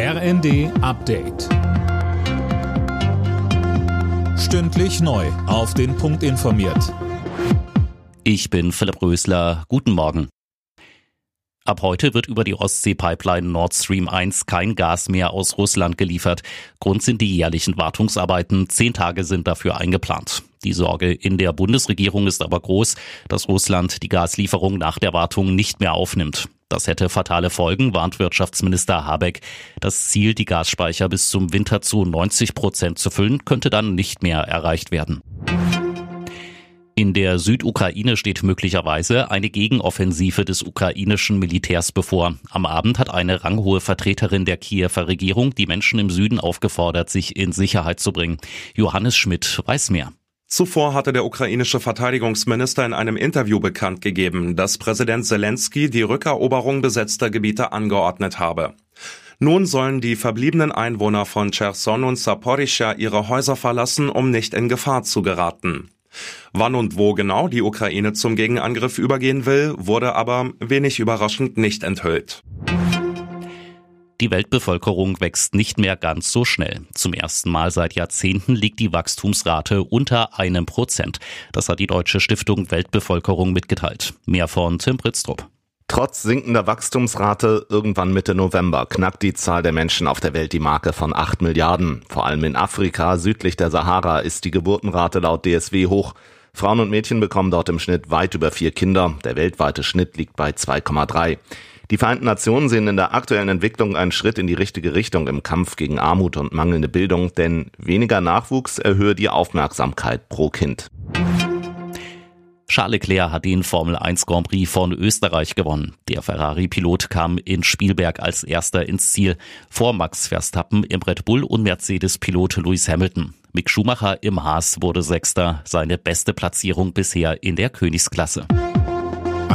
RND Update. Stündlich neu. Auf den Punkt informiert. Ich bin Philipp Rösler. Guten Morgen. Ab heute wird über die Ostsee-Pipeline Nord Stream 1 kein Gas mehr aus Russland geliefert. Grund sind die jährlichen Wartungsarbeiten. Zehn Tage sind dafür eingeplant. Die Sorge in der Bundesregierung ist aber groß, dass Russland die Gaslieferung nach der Wartung nicht mehr aufnimmt. Das hätte fatale Folgen, warnt Wirtschaftsminister Habeck. Das Ziel, die Gasspeicher bis zum Winter zu 90 Prozent zu füllen, könnte dann nicht mehr erreicht werden. In der Südukraine steht möglicherweise eine Gegenoffensive des ukrainischen Militärs bevor. Am Abend hat eine ranghohe Vertreterin der Kiewer Regierung die Menschen im Süden aufgefordert, sich in Sicherheit zu bringen. Johannes Schmidt weiß mehr. Zuvor hatte der ukrainische Verteidigungsminister in einem Interview bekannt gegeben, dass Präsident Zelensky die Rückeroberung besetzter Gebiete angeordnet habe. Nun sollen die verbliebenen Einwohner von Cherson und Saporischja ihre Häuser verlassen, um nicht in Gefahr zu geraten. Wann und wo genau die Ukraine zum Gegenangriff übergehen will, wurde aber wenig überraschend nicht enthüllt. Die Weltbevölkerung wächst nicht mehr ganz so schnell. Zum ersten Mal seit Jahrzehnten liegt die Wachstumsrate unter einem Prozent. Das hat die Deutsche Stiftung Weltbevölkerung mitgeteilt. Mehr von Tim Pritztrup. Trotz sinkender Wachstumsrate irgendwann Mitte November knackt die Zahl der Menschen auf der Welt die Marke von 8 Milliarden. Vor allem in Afrika südlich der Sahara ist die Geburtenrate laut DSW hoch. Frauen und Mädchen bekommen dort im Schnitt weit über vier Kinder. Der weltweite Schnitt liegt bei 2,3. Die Vereinten Nationen sehen in der aktuellen Entwicklung einen Schritt in die richtige Richtung im Kampf gegen Armut und mangelnde Bildung, denn weniger Nachwuchs erhöhe die Aufmerksamkeit pro Kind. Charles Leclerc hat den Formel 1 Grand Prix von Österreich gewonnen. Der Ferrari-Pilot kam in Spielberg als erster ins Ziel, vor Max Verstappen im Red Bull und Mercedes-Pilot Lewis Hamilton. Mick Schumacher im Haas wurde Sechster, seine beste Platzierung bisher in der Königsklasse.